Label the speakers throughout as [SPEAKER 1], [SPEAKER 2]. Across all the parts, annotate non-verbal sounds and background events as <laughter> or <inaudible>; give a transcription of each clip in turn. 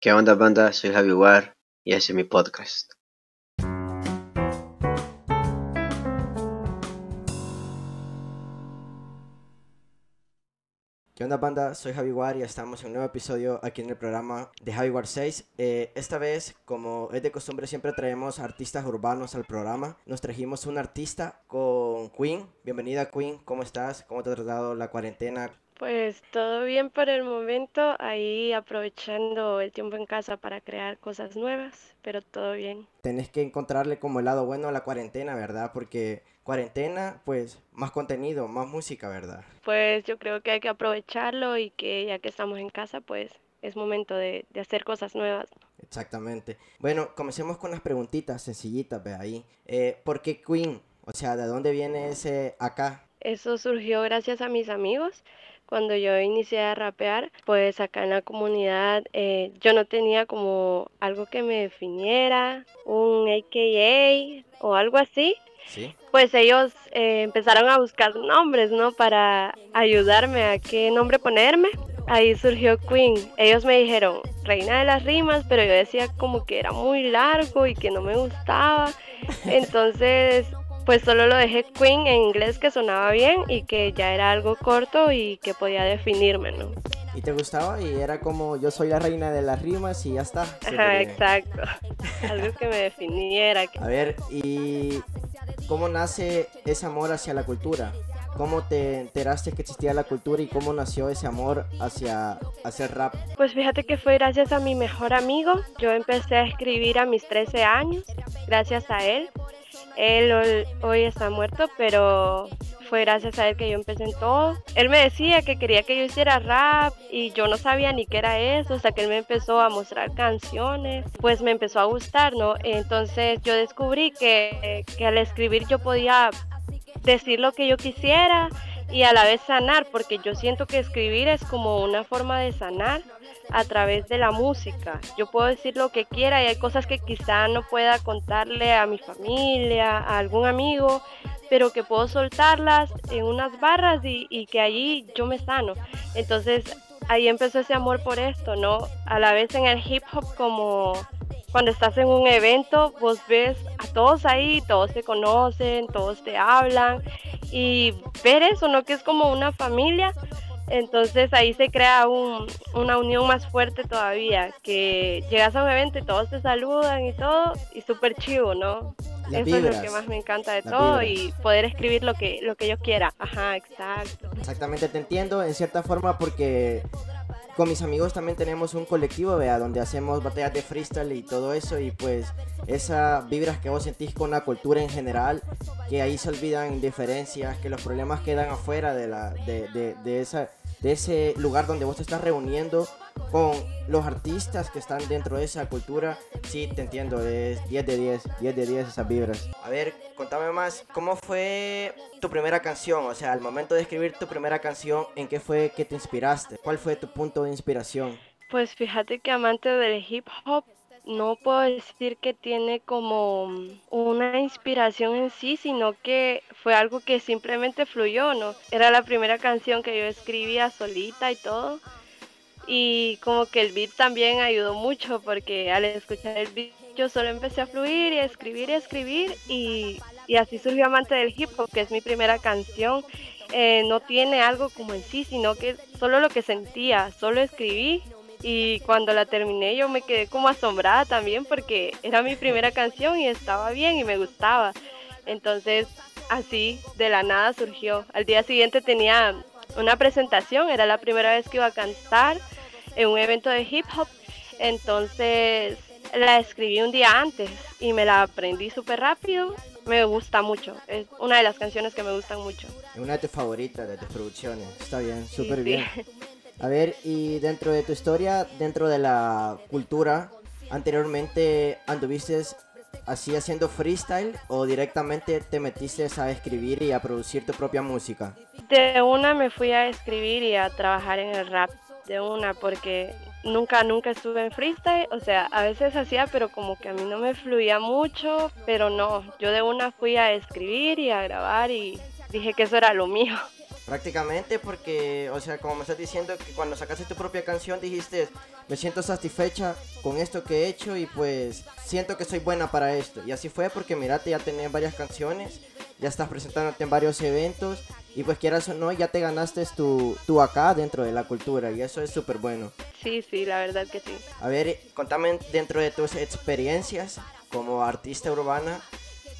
[SPEAKER 1] ¿Qué onda banda? Soy Javi War y ese es mi podcast.
[SPEAKER 2] ¿Qué onda banda? Soy Javi War y estamos en un nuevo episodio aquí en el programa de Javi War 6. Eh, esta vez, como es de costumbre, siempre traemos artistas urbanos al programa. Nos trajimos un artista con Queen. Bienvenida Queen, ¿cómo estás? ¿Cómo te ha tratado la cuarentena?
[SPEAKER 3] Pues todo bien por el momento, ahí aprovechando el tiempo en casa para crear cosas nuevas, pero todo bien.
[SPEAKER 2] Tenés que encontrarle como el lado bueno a la cuarentena, ¿verdad? Porque cuarentena, pues más contenido, más música, ¿verdad?
[SPEAKER 3] Pues yo creo que hay que aprovecharlo y que ya que estamos en casa, pues es momento de, de hacer cosas nuevas.
[SPEAKER 2] Exactamente. Bueno, comencemos con las preguntitas sencillitas, ve ahí. Eh, ¿Por qué Queen? O sea, ¿de dónde viene ese acá?
[SPEAKER 3] Eso surgió gracias a mis amigos cuando yo inicié a rapear, pues acá en la comunidad eh, yo no tenía como algo que me definiera, un AKA o algo así.
[SPEAKER 2] Sí.
[SPEAKER 3] Pues ellos eh, empezaron a buscar nombres, ¿no? Para ayudarme a qué nombre ponerme. Ahí surgió Queen. Ellos me dijeron Reina de las Rimas, pero yo decía como que era muy largo y que no me gustaba. <laughs> Entonces pues solo lo dejé Queen en inglés que sonaba bien y que ya era algo corto y que podía definirme, ¿no?
[SPEAKER 2] ¿Y te gustaba? Y era como yo soy la reina de las rimas y ya está.
[SPEAKER 3] Ajá, exacto. <laughs> algo que me definiera.
[SPEAKER 2] A ver, ¿y cómo nace ese amor hacia la cultura? ¿Cómo te enteraste que existía la cultura y cómo nació ese amor hacia hacer rap?
[SPEAKER 3] Pues fíjate que fue gracias a mi mejor amigo. Yo empecé a escribir a mis 13 años, gracias a él. Él hoy está muerto, pero fue gracias a él que yo empecé en todo. Él me decía que quería que yo hiciera rap y yo no sabía ni qué era eso, hasta que él me empezó a mostrar canciones, pues me empezó a gustar, ¿no? Entonces yo descubrí que, que al escribir yo podía decir lo que yo quisiera y a la vez sanar, porque yo siento que escribir es como una forma de sanar a través de la música. Yo puedo decir lo que quiera y hay cosas que quizá no pueda contarle a mi familia, a algún amigo, pero que puedo soltarlas en unas barras y, que allí yo me sano. Entonces ahí empezó ese amor por esto, ¿no? A la vez en el hip hop como cuando estás en un evento, vos ves a todos ahí, todos se conocen, todos te hablan y ver eso, ¿no? Que es como una familia. Entonces ahí se crea una unión más fuerte todavía, que llegas a un evento y todos te saludan y todo, y súper chivo, ¿no? Eso es lo que más me encanta de todo y poder escribir lo que, lo que yo quiera. Ajá, exacto.
[SPEAKER 2] Exactamente, te entiendo en cierta forma porque con mis amigos también tenemos un colectivo, vea, donde hacemos batallas de freestyle y todo eso y pues esas vibras que vos sentís con la cultura en general, que ahí se olvidan diferencias, que los problemas quedan afuera de, la, de, de, de esa de ese lugar donde vos te estás reuniendo con los artistas que están dentro de esa cultura, sí, te entiendo, es 10 de 10, 10 de 10 esas vibras. A ver, contame más, ¿cómo fue tu primera canción? O sea, al momento de escribir tu primera canción, ¿en qué fue que te inspiraste? ¿Cuál fue tu punto de inspiración?
[SPEAKER 3] Pues fíjate que amante del hip hop, no puedo decir que tiene como una inspiración en sí, sino que fue algo que simplemente fluyó, ¿no? Era la primera canción que yo escribía solita y todo. Y como que el beat también ayudó mucho porque al escuchar el beat yo solo empecé a fluir y a escribir y a escribir y, así surgió Amante del Hip Hop, que es mi primera canción. Eh, no tiene algo como en sí, sino que solo lo que sentía, solo escribí y cuando la terminé yo me quedé como asombrada también porque era mi primera canción y estaba bien y me gustaba. Entonces así de la nada surgió. Al día siguiente tenía una presentación, era la primera vez que iba a cantar en un evento de hip hop. Entonces la escribí un día antes y me la aprendí súper rápido. Me gusta mucho, es una de las canciones que me gustan mucho.
[SPEAKER 2] Una de tus favoritas de tus producciones, está bien, súper bien. A ver, y dentro de tu historia, dentro de la cultura, anteriormente anduviste así haciendo freestyle o directamente te metiste a escribir y a producir tu propia música?
[SPEAKER 3] De una me fui a escribir y a trabajar en el rap, de una, porque nunca, nunca estuve en freestyle, o sea, a veces hacía, pero como que a mí no me fluía mucho, pero no, yo de una fui a escribir y a grabar y dije que eso era lo mío.
[SPEAKER 2] Prácticamente porque, o sea, como me estás diciendo que cuando sacaste tu propia canción dijiste, me siento satisfecha con esto que he hecho y pues siento que soy buena para esto. Y así fue porque mirate, ya tenés varias canciones, ya estás presentándote en varios eventos y pues quieras o no, ya te ganaste tu, tu acá dentro de la cultura y eso es súper bueno.
[SPEAKER 3] Sí, sí, la verdad que sí.
[SPEAKER 2] A ver, contame dentro de tus experiencias como artista urbana,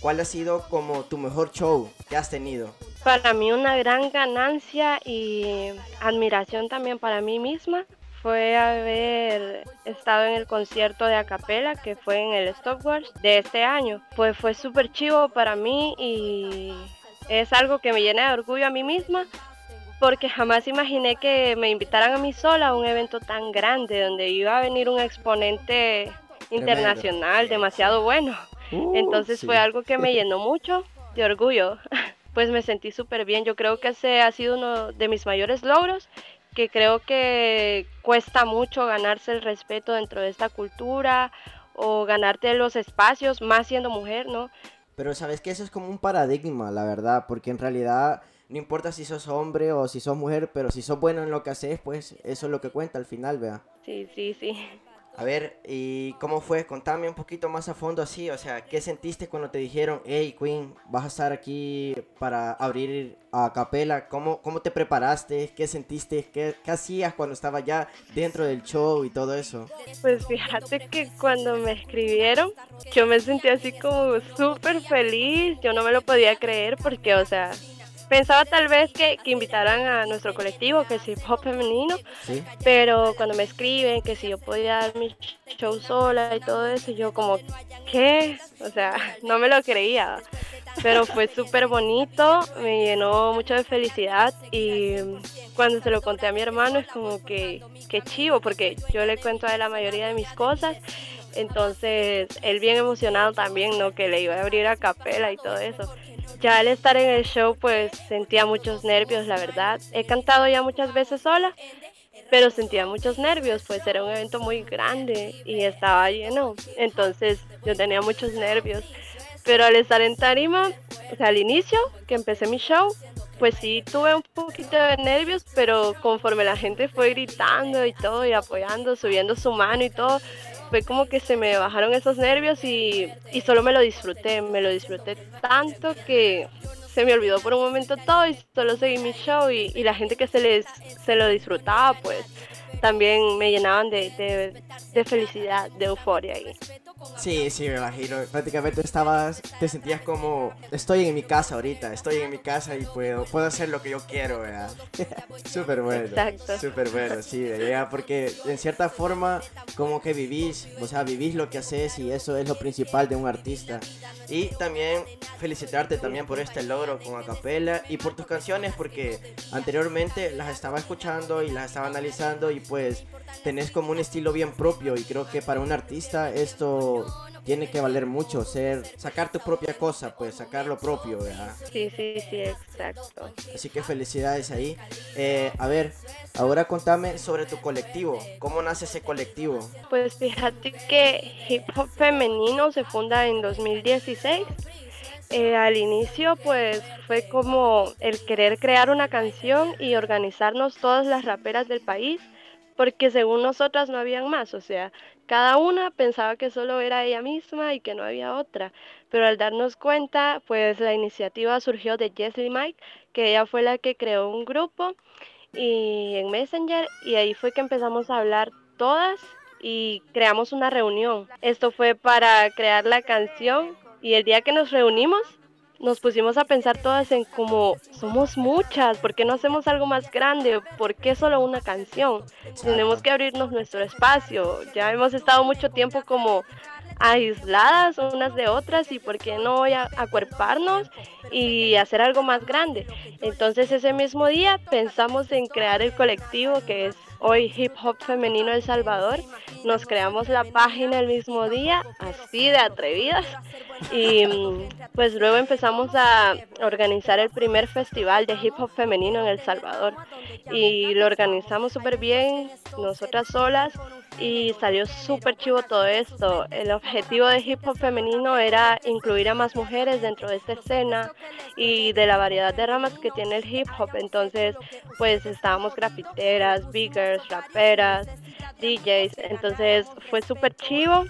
[SPEAKER 2] ¿cuál ha sido como tu mejor show que has tenido?
[SPEAKER 3] Para mí una gran ganancia y admiración también para mí misma fue haber estado en el concierto de Acapela que fue en el Stopwatch de este año. Pues fue súper chivo para mí y es algo que me llena de orgullo a mí misma porque jamás imaginé que me invitaran a mí sola a un evento tan grande donde iba a venir un exponente internacional demasiado bueno. Uh, Entonces fue algo que me llenó mucho de orgullo. <laughs> Pues me sentí súper bien. Yo creo que ese ha sido uno de mis mayores logros, que creo que cuesta mucho ganarse el respeto dentro de esta cultura o ganarte los espacios, más siendo mujer, ¿no?
[SPEAKER 2] Pero sabes que eso es como un paradigma, la verdad, porque en realidad no importa si sos hombre o si sos mujer, pero si sos bueno en lo que haces, pues eso es lo que cuenta al final, vea.
[SPEAKER 3] Sí, sí, sí.
[SPEAKER 2] A ver, ¿y cómo fue? Contame un poquito más a fondo así, o sea, ¿qué sentiste cuando te dijeron, hey Queen, vas a estar aquí para abrir a capela? ¿Cómo, cómo te preparaste? ¿Qué sentiste? ¿Qué, ¿Qué hacías cuando estaba ya dentro del show y todo eso?
[SPEAKER 3] Pues fíjate que cuando me escribieron, yo me sentí así como súper feliz, yo no me lo podía creer porque, o sea, Pensaba tal vez que, que invitaran a nuestro colectivo, que es hip hop femenino, pero cuando me escriben que si yo podía dar mi show sola y todo eso, yo como, ¿qué? O sea, <laughs> no me lo creía, pero fue súper bonito, me llenó mucho de felicidad y cuando se lo conté a mi hermano es como que, que chivo, porque yo le cuento a él la mayoría de mis cosas entonces, él bien emocionado también, ¿no? Que le iba a abrir a capela y todo eso. Ya al estar en el show, pues sentía muchos nervios, la verdad. He cantado ya muchas veces sola, pero sentía muchos nervios, pues era un evento muy grande y estaba lleno. Entonces yo tenía muchos nervios. Pero al estar en tarima, o sea, al inicio, que empecé mi show, pues sí tuve un poquito de nervios, pero conforme la gente fue gritando y todo y apoyando, subiendo su mano y todo, fue como que se me bajaron esos nervios y, y solo me lo disfruté, me lo disfruté tanto que se me olvidó por un momento todo y solo seguí mi show y, y la gente que se les se lo disfrutaba pues también me llenaban de, de, de felicidad, de euforia ahí.
[SPEAKER 2] Sí, sí, me imagino. Prácticamente estabas, te sentías como, estoy en mi casa ahorita, estoy en mi casa y puedo, puedo hacer lo que yo quiero, ¿verdad? <laughs> súper bueno. Exacto. Súper bueno, sí, porque en cierta forma como que vivís, o sea, vivís lo que haces y eso es lo principal de un artista. Y también felicitarte también por este logro con Acapella y por tus canciones porque anteriormente las estaba escuchando y las estaba analizando y pues tenés como un estilo bien propio y creo que para un artista esto tiene que valer mucho, ser sacar tu propia cosa, pues sacar lo propio, ¿verdad?
[SPEAKER 3] Sí, sí, sí, exacto.
[SPEAKER 2] Así que felicidades ahí. Eh, a ver, ahora contame sobre tu colectivo, ¿cómo nace ese colectivo?
[SPEAKER 3] Pues fíjate que Hip Hop Femenino se funda en 2016. Eh, al inicio pues fue como el querer crear una canción y organizarnos todas las raperas del país porque según nosotras no habían más, o sea, cada una pensaba que solo era ella misma y que no había otra, pero al darnos cuenta, pues la iniciativa surgió de Jessie Mike, que ella fue la que creó un grupo y en Messenger y ahí fue que empezamos a hablar todas y creamos una reunión. Esto fue para crear la canción y el día que nos reunimos nos pusimos a pensar todas en como somos muchas, ¿por qué no hacemos algo más grande? ¿Por qué solo una canción? Tenemos que abrirnos nuestro espacio. Ya hemos estado mucho tiempo como aisladas unas de otras y por qué no voy a acuerparnos y hacer algo más grande. Entonces ese mismo día pensamos en crear el colectivo que es hoy Hip Hop Femenino El Salvador. Nos creamos la página el mismo día, así de atrevidas. Y mm, pues luego empezamos a organizar el primer festival de hip hop femenino en El Salvador. Y lo organizamos súper bien, nosotras solas. Y salió súper chivo todo esto. El objetivo de hip hop femenino era incluir a más mujeres dentro de esta escena y de la variedad de ramas que tiene el hip hop. Entonces, pues estábamos grafiteras, biggers, raperas, DJs. Entonces fue súper chivo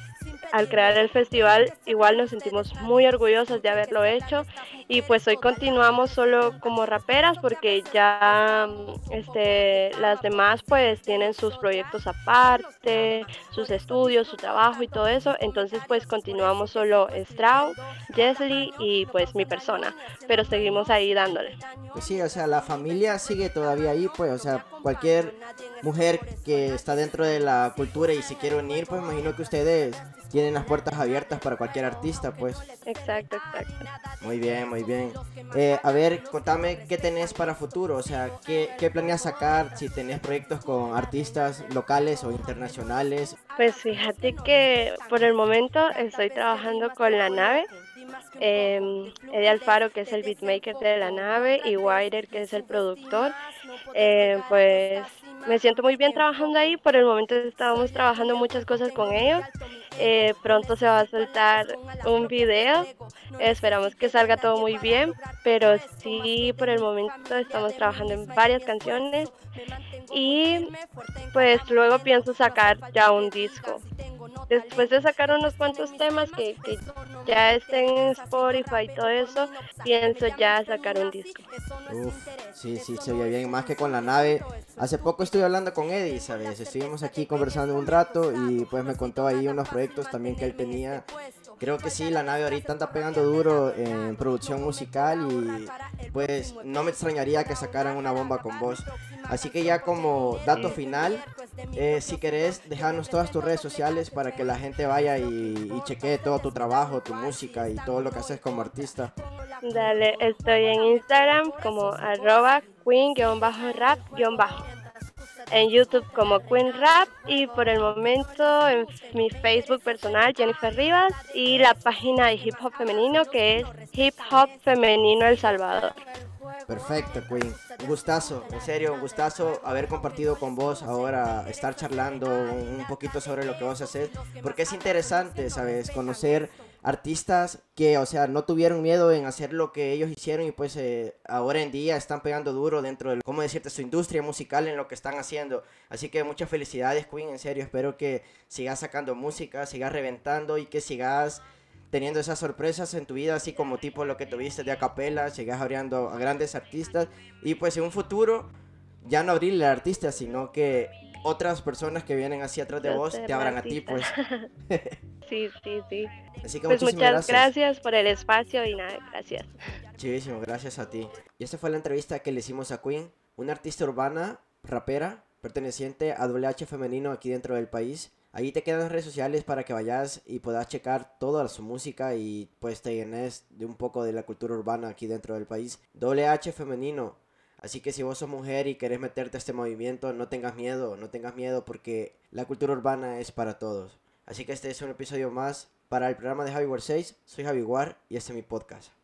[SPEAKER 3] al crear el festival igual nos sentimos muy orgullosos de haberlo hecho y pues hoy continuamos solo como raperas porque ya este, las demás pues tienen sus proyectos aparte, sus estudios, su trabajo y todo eso, entonces pues continuamos solo Strau, Jesly y pues mi persona, pero seguimos ahí dándole.
[SPEAKER 2] Pues sí, o sea, la familia sigue todavía ahí, pues, o sea, cualquier mujer que está dentro de la cultura y se quiere unir, pues imagino que ustedes tienen las puertas abiertas para cualquier artista, pues.
[SPEAKER 3] Exacto, exacto.
[SPEAKER 2] Muy bien, muy bien. Eh, a ver, contame qué tenés para futuro, o sea, qué, qué planeas sacar, si tenés proyectos con artistas locales o internacionales.
[SPEAKER 3] Pues fíjate que por el momento estoy trabajando con la nave. Eh, Eddie Alfaro, que es el beatmaker de la nave, y Wider, que es el productor. Eh, pues me siento muy bien trabajando ahí. Por el momento estábamos trabajando muchas cosas con ellos. Eh, pronto se va a soltar un video. Esperamos que salga todo muy bien. Pero sí, por el momento estamos trabajando en varias canciones. Y pues luego pienso sacar ya un disco. Después de sacar unos cuantos temas que, que ya estén en Spotify y todo eso, pienso ya sacar un disco.
[SPEAKER 2] Uf, sí, sí, se oye bien, más que con la nave. Hace poco estuve hablando con Eddie, ¿sabes? Estuvimos aquí conversando un rato y pues me contó ahí unos proyectos también que él tenía. Creo que sí, la nave ahorita anda pegando duro en producción musical y pues no me extrañaría que sacaran una bomba con vos. Así que ya como dato final, eh, si querés, dejarnos todas tus redes sociales para que la gente vaya y, y chequee todo tu trabajo, tu música y todo lo que haces como artista.
[SPEAKER 3] Dale, estoy en Instagram como arroba queen-rap- en YouTube como Queen Rap y por el momento en mi Facebook personal Jennifer Rivas y la página de hip hop femenino que es Hip Hop Femenino El Salvador.
[SPEAKER 2] Perfecto, Queen. Un gustazo, en serio, un gustazo haber compartido con vos ahora, estar charlando un poquito sobre lo que vos haces, porque es interesante, ¿sabes? Conocer artistas que, o sea, no tuvieron miedo en hacer lo que ellos hicieron y pues eh, ahora en día están pegando duro dentro de, ¿cómo decirte?, su industria musical en lo que están haciendo. Así que muchas felicidades, Queen, en serio, espero que sigas sacando música, sigas reventando y que sigas teniendo esas sorpresas en tu vida, así como tipo lo que tuviste de acapella, sigas abriendo a grandes artistas y pues en un futuro ya no abrirle al artista, sino que otras personas que vienen así atrás de
[SPEAKER 3] Yo
[SPEAKER 2] vos te abran a ti,
[SPEAKER 3] artista.
[SPEAKER 2] pues. <laughs>
[SPEAKER 3] Sí, sí, sí.
[SPEAKER 2] Así que
[SPEAKER 3] Pues
[SPEAKER 2] muchísimas
[SPEAKER 3] muchas
[SPEAKER 2] gracias.
[SPEAKER 3] gracias por el espacio y nada, gracias.
[SPEAKER 2] Chivísimo, gracias a ti. Y esta fue la entrevista que le hicimos a Queen, una artista urbana, rapera, perteneciente a WH femenino aquí dentro del país. Ahí te quedan las redes sociales para que vayas y puedas checar toda su música y pues te llenes de un poco de la cultura urbana aquí dentro del país. WH femenino. Así que si vos sos mujer y querés meterte a este movimiento, no tengas miedo, no tengas miedo porque la cultura urbana es para todos. Así que este es un episodio más para el programa de Javi War 6. Soy Javi War y este es mi podcast.